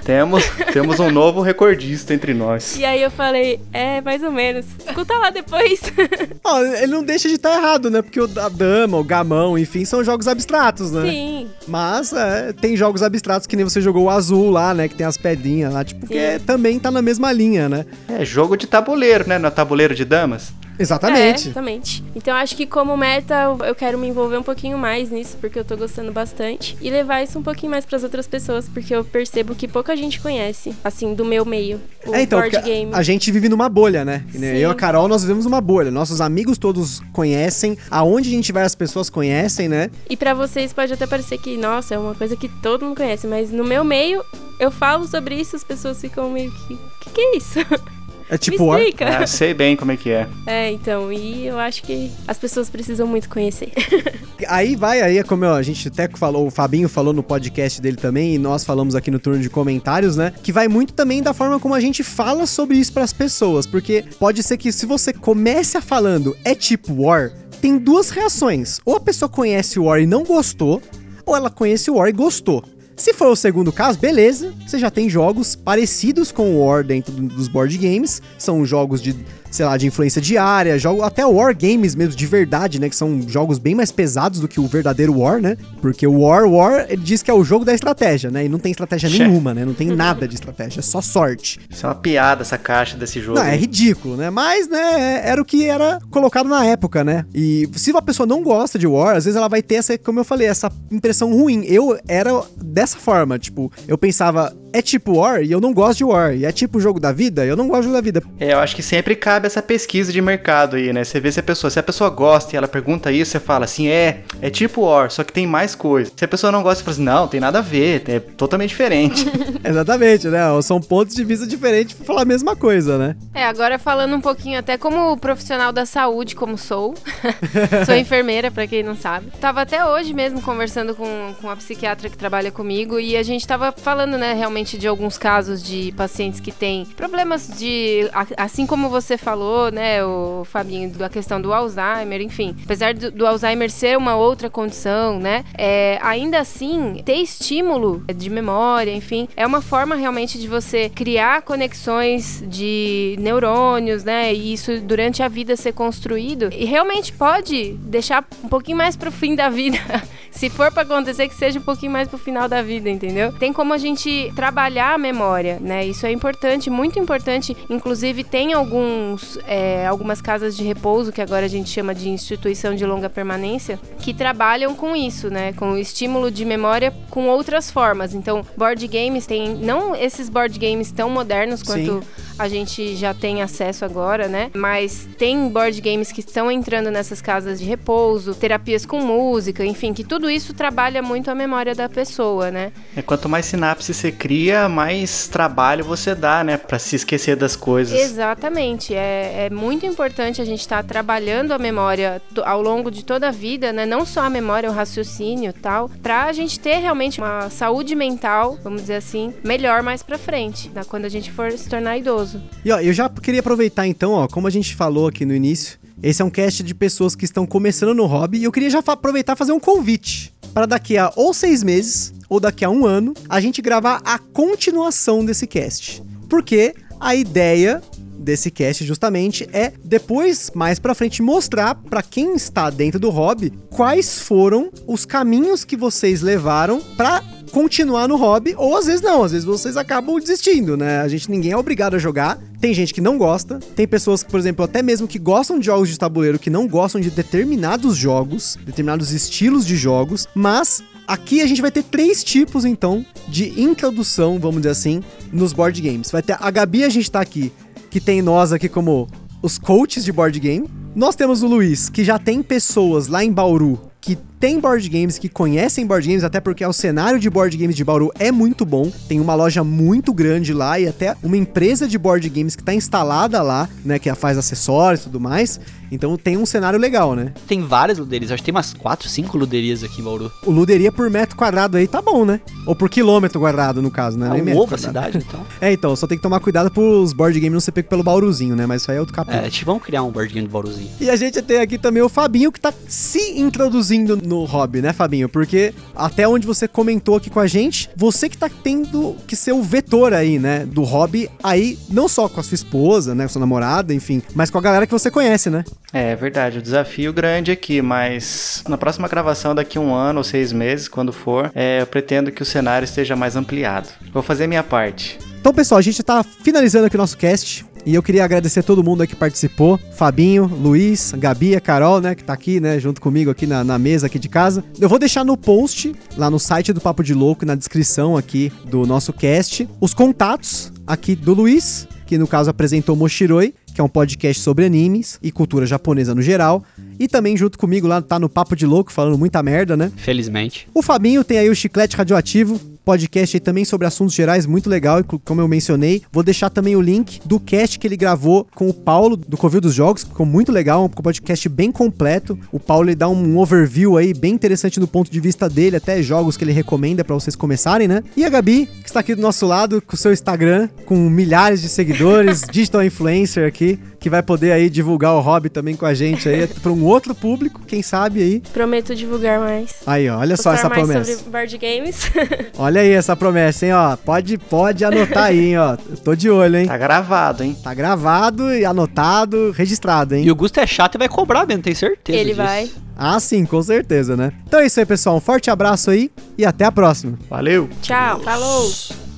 Temos, temos um novo recordista entre nós. E aí eu falei: É, mais ou menos. Escuta lá depois. Ó, ele não deixa de estar errado, né? Porque o da dama, o gamão, enfim, são jogos abstratos, né? sim. Mas é, tem jogos abstratos que nem você jogou o azul lá, né? Que tem as pedrinhas lá, tipo, que Sim. também tá na mesma linha, né? É jogo de tabuleiro, né? Não é tabuleiro de damas? Exatamente. É, exatamente. Então acho que como meta eu- quero me envolver um pouquinho mais nisso, porque eu tô gostando bastante. E levar isso um pouquinho mais pras outras pessoas, porque eu percebo que pouca gente conhece, assim, do meu meio. O É, então, board game. a gente vive numa bolha, né? Sim. Eu e a Carol, nós vivemos uma bolha. Nossos amigos todos conhecem. Aonde a gente vai, as pessoas conhecem, né? E pra vocês pode até parecer que, nossa, é uma coisa que todo mundo conhece, mas no meu meio, eu falo sobre isso, as pessoas ficam meio que. Que que é isso? É tipo, Me War- explica. Ah, sei bem como é que é. É, então, e eu acho que as pessoas precisam muito conhecer. Aí vai, aí é como a gente até falou, o Fabinho falou no podcast dele também, e nós falamos aqui no turno de comentários, né? Que vai muito também da forma como a gente fala sobre isso pras pessoas. Porque pode ser que se você comece a falando é tipo War, tem duas reações. Ou a pessoa conhece o War e não gostou, ou ela conhece o War e gostou. Se for o segundo caso, beleza, você já tem jogos parecidos com o War dentro do- dos board games, são jogos de, sei lá, de influência diária, jogo até War Games mesmo, de verdade, né, que são jogos bem mais pesados do que o verdadeiro War, né, porque o War, War, ele diz que é o jogo da estratégia, né, e não tem estratégia Che. nenhuma, né, não tem nada de estratégia, é só sorte. Isso é uma piada, essa caixa desse jogo. Não, é ridículo, né? Mas, né, era o que era colocado na época, né? E se uma pessoa não gosta de War, às vezes ela vai ter essa, como eu falei, essa impressão ruim. Eu era dessa forma, tipo, eu pensava, é tipo War e eu não gosto de War. E é tipo jogo da vida, eu não gosto de jogo da vida. É, eu acho que sempre cabe essa pesquisa de mercado aí, né? Você vê se a pessoa, se a pessoa gosta e ela pergunta isso, você fala assim, é, é tipo War, só que tem mais coisa. Se a pessoa não gosta, você fala assim, não, tem nada a ver, é totalmente diferente. Exatamente, né? São pontos de vista diferentes pra falar a mesma coisa, né? É, agora falando um pouquinho até como profissional da saúde, como sou. sou enfermeira, pra quem não sabe. Tava até hoje mesmo conversando com, com a psiquiatra que trabalha comigo e a gente tava falando, né, realmente de alguns casos de pacientes que têm problemas de. Assim como você falou, né, o Fabinho, da questão do Alzheimer, enfim. Apesar do, do Alzheimer ser uma outra condição, né, é, ainda assim, ter estímulo de memória, enfim, é uma forma realmente de você criar conexões de neurônios, né? E isso durante a vida ser construído. E realmente pode deixar um pouquinho mais pro fim da vida. Se for pra acontecer, que seja um pouquinho mais pro final da vida, entendeu? Tem como a gente trabalhar a memória, né? Isso é importante, muito importante. Inclusive, tem alguns, é, algumas casas de repouso, que agora a gente chama de instituição de longa permanência, que trabalham com isso, né? Com o estímulo de memória com outras formas. Então, board games tem. Não esses board games tão modernos quanto Sim. A gente já tem acesso agora, né? Mas tem board games que estão entrando nessas casas de repouso, terapias com música, enfim, que tudo isso trabalha muito a memória da pessoa, né? É, quanto mais sinapse você cria, mais trabalho você dá, né? Pra se esquecer das coisas. Exatamente. É, é muito importante a gente estar trabalhando a memória ao longo de toda a vida, né? Não só a memória, o raciocínio e tal, pra gente ter realmente uma saúde mental, vamos dizer assim, melhor mais pra frente, né? quando a gente for se tornar idoso. E ó, eu já queria aproveitar então, ó, como a gente falou aqui no início, esse é um cast de pessoas que estão começando no hobby e eu queria já aproveitar e fazer um convite para daqui a ou seis meses ou daqui a um ano a gente gravar a continuação desse cast. Porque a ideia desse cast justamente é depois mais pra frente mostrar pra quem está dentro do hobby quais foram os caminhos que vocês levaram pra continuar no hobby, ou às vezes não, às vezes vocês acabam desistindo, né? A gente ninguém é obrigado a jogar. Tem gente que não gosta, tem pessoas que, por exemplo, até mesmo que gostam de jogos de tabuleiro que não gostam de determinados jogos, determinados estilos de jogos, mas Aqui a gente vai ter três tipos, então, de introdução, vamos dizer assim, nos board games. Vai ter a Gabi, a gente tá aqui, que tem nós aqui como os coaches de board game. Nós temos o Luiz, que já tem pessoas lá em Bauru que tem board games, que conhecem board games, até porque o cenário de board games de Bauru é muito bom. Tem uma loja muito grande lá e até uma empresa de board games que está instalada lá, né, que faz acessórios e tudo mais. Então tem um cenário legal, né? Tem várias luderias, acho que tem umas 4, 5 luderias aqui em Bauru. O luderia por metro quadrado aí tá bom, né? Ou por quilômetro quadrado, no caso, né? É um metro ovo a cidade, então. É, então, só tem que tomar cuidado pros board games não ser pego pelo Bauruzinho, né? Mas isso aí é outro capítulo. É, a gente vamos criar um board game do Bauruzinho. E a gente tem aqui também o Fabinho que tá se introduzindo no hobby, né, Fabinho? Porque até onde você comentou aqui com a gente, você que tá tendo que ser o vetor aí, né, do hobby aí, não só com a sua esposa, né, com a sua namorada, enfim, mas com a galera que você conhece, né? É verdade, o desafio grande aqui, mas na próxima gravação, daqui um ano ou seis meses, quando for, é, eu pretendo que o cenário esteja mais ampliado. Vou fazer minha parte. Então, pessoal, a gente tá finalizando aqui o nosso cast. E eu queria agradecer a todo mundo aí que participou. Fabinho, Luiz, Gabi, a Carol, né? Que tá aqui, né? Junto comigo aqui na, na mesa aqui de casa. Eu vou deixar no post, lá no site do Papo de Louco, na descrição aqui do nosso cast, os contatos aqui do Luiz, que no caso apresentou Moshiroi, que é um podcast sobre animes e cultura japonesa no geral. E também junto comigo lá tá no Papo de Louco, falando muita merda, né? Felizmente. O Fabinho tem aí o Chiclete Radioativo, podcast aí também sobre assuntos gerais, muito legal, co- como eu mencionei. Vou deixar também o link do cast que ele gravou com o Paulo, do Covil dos Jogos, que ficou muito legal, um podcast bem completo. O Paulo ele dá um overview aí bem interessante do ponto de vista dele, até jogos que ele recomenda pra vocês começarem, né? E a Gabi, que está aqui do nosso lado, com o seu Instagram, com milhares de seguidores, digital influencer aqui, que vai poder aí divulgar o hobby também com a gente aí, pra um outro público, quem sabe aí. Prometo divulgar mais. Aí, ó, olha só Postar essa mais promessa. sobre board games. Olha aí essa promessa, hein, ó. Pode, pode anotar aí, hein, ó. Eu tô de olho, hein. Tá gravado, hein? Tá gravado e anotado, registrado, hein. E o Gusto é chato e vai cobrar mesmo, tenho certeza Ele disso. vai. Ah, sim, com certeza, né? Então é isso aí, pessoal. Um forte abraço aí e até a próxima. Valeu! Tchau. Falou.